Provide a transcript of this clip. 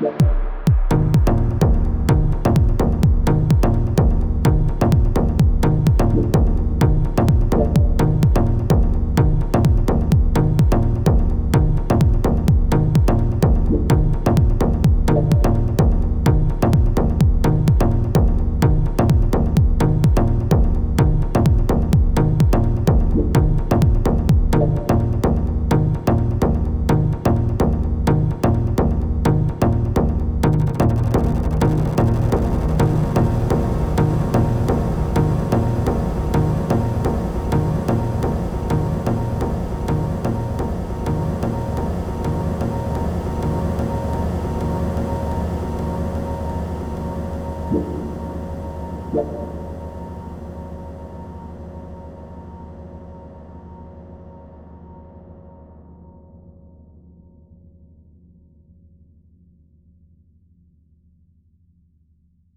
Thank dạ. you.